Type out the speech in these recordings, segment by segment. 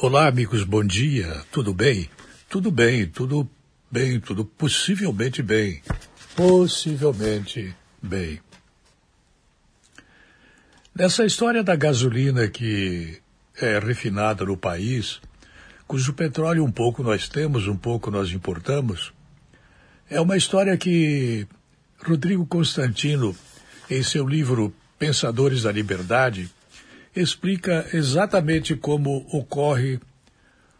Olá, amigos, bom dia. Tudo bem? Tudo bem, tudo bem, tudo possivelmente bem. Possivelmente bem. Nessa história da gasolina que é refinada no país, cujo petróleo um pouco nós temos, um pouco nós importamos, é uma história que Rodrigo Constantino, em seu livro Pensadores da Liberdade, explica exatamente como ocorre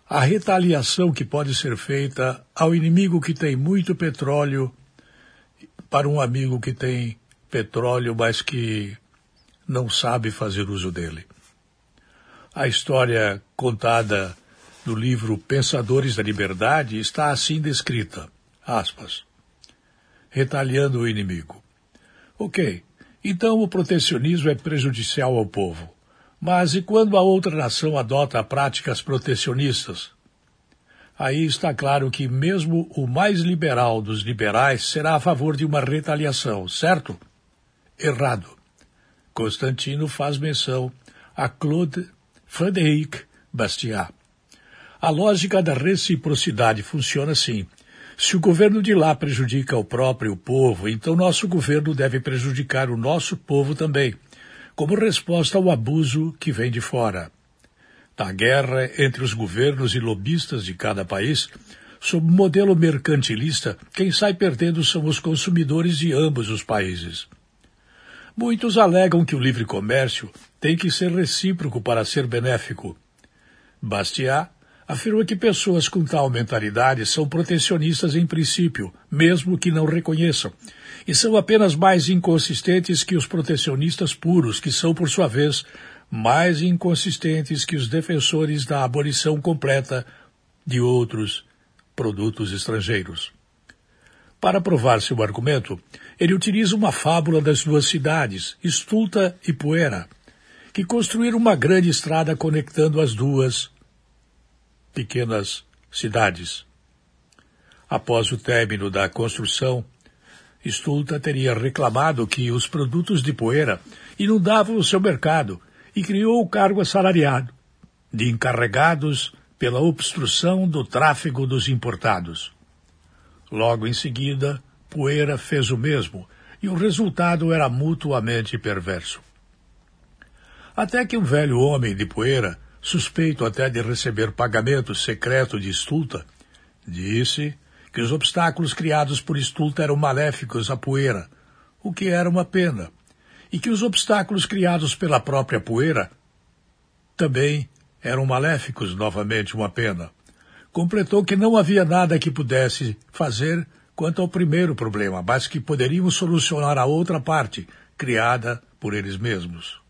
a retaliação que pode ser feita ao inimigo que tem muito petróleo para um amigo que tem petróleo, mas que não sabe fazer uso dele. A história contada no livro Pensadores da Liberdade está assim descrita, aspas, retaliando o inimigo. Ok, então o protecionismo é prejudicial ao povo. Mas e quando a outra nação adota práticas protecionistas? Aí está claro que mesmo o mais liberal dos liberais será a favor de uma retaliação, certo? Errado. Constantino faz menção a Claude Frédéric Bastiat. A lógica da reciprocidade funciona assim. Se o governo de lá prejudica o próprio povo, então nosso governo deve prejudicar o nosso povo também como resposta ao abuso que vem de fora. Da guerra entre os governos e lobistas de cada país, sob o modelo mercantilista, quem sai perdendo são os consumidores de ambos os países. Muitos alegam que o livre comércio tem que ser recíproco para ser benéfico. Bastiat afirma que pessoas com tal mentalidade são protecionistas em princípio, mesmo que não reconheçam, e são apenas mais inconsistentes que os protecionistas puros, que são, por sua vez, mais inconsistentes que os defensores da abolição completa de outros produtos estrangeiros. Para provar seu argumento, ele utiliza uma fábula das duas cidades, Estulta e Poeira, que construíram uma grande estrada conectando as duas pequenas cidades. Após o término da construção, Stulta teria reclamado que os produtos de poeira inundavam o seu mercado e criou o cargo assalariado de encarregados pela obstrução do tráfego dos importados. Logo em seguida, Poeira fez o mesmo e o resultado era mutuamente perverso. Até que um velho homem de Poeira suspeito até de receber pagamento secreto de Stulta, disse que os obstáculos criados por Stulta eram maléficos à poeira, o que era uma pena, e que os obstáculos criados pela própria poeira também eram maléficos, novamente uma pena. Completou que não havia nada que pudesse fazer quanto ao primeiro problema, mas que poderiam solucionar a outra parte, criada por eles mesmos.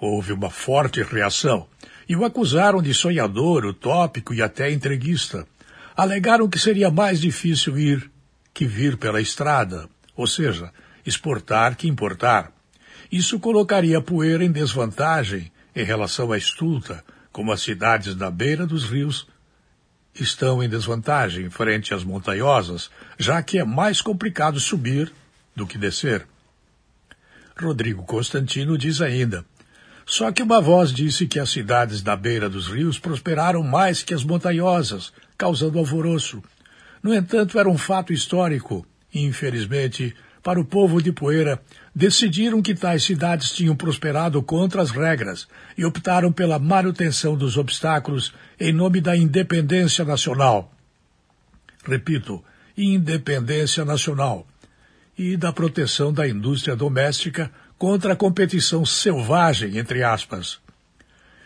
Houve uma forte reação e o acusaram de sonhador, utópico e até entreguista. Alegaram que seria mais difícil ir que vir pela estrada, ou seja, exportar que importar. Isso colocaria Poeira em desvantagem em relação à Estulta, como as cidades da beira dos rios estão em desvantagem frente às montanhosas, já que é mais complicado subir do que descer. Rodrigo Constantino diz ainda: só que uma voz disse que as cidades da beira dos rios prosperaram mais que as montanhosas, causando alvoroço. No entanto, era um fato histórico, infelizmente, para o povo de Poeira, decidiram que tais cidades tinham prosperado contra as regras e optaram pela manutenção dos obstáculos em nome da independência nacional. Repito, independência nacional e da proteção da indústria doméstica contra a competição selvagem, entre aspas.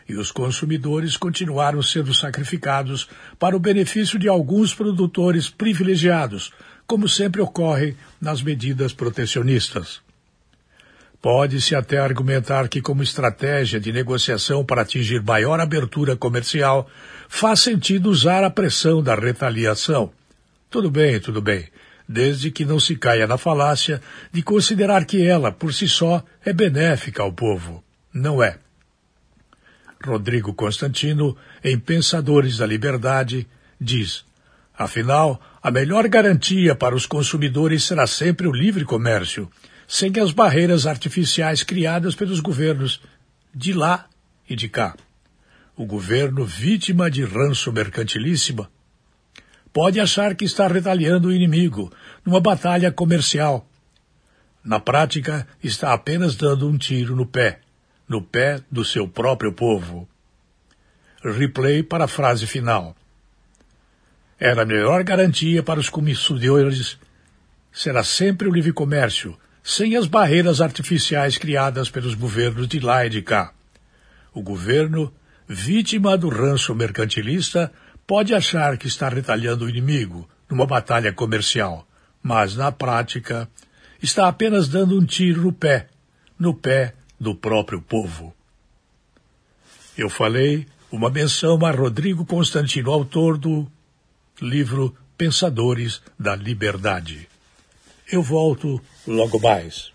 E os consumidores continuaram sendo sacrificados para o benefício de alguns produtores privilegiados, como sempre ocorre nas medidas protecionistas. Pode-se até argumentar que, como estratégia de negociação para atingir maior abertura comercial, faz sentido usar a pressão da retaliação. Tudo bem, tudo bem desde que não se caia na falácia de considerar que ela, por si só, é benéfica ao povo. Não é. Rodrigo Constantino, em Pensadores da Liberdade, diz: Afinal, a melhor garantia para os consumidores será sempre o livre comércio, sem as barreiras artificiais criadas pelos governos de lá e de cá. o governo, vítima de ranço mercantilíssima, pode achar que está retaliando o inimigo numa batalha comercial. Na prática, está apenas dando um tiro no pé, no pé do seu próprio povo. Replay para a frase final. Era a melhor garantia para os consumidores. Será sempre o livre comércio, sem as barreiras artificiais criadas pelos governos de lá e de cá. O governo, vítima do ranço mercantilista, pode achar que está retalhando o inimigo numa batalha comercial, mas na prática está apenas dando um tiro no pé, no pé do próprio povo. Eu falei uma menção a Rodrigo Constantino, autor do livro Pensadores da Liberdade. Eu volto logo mais.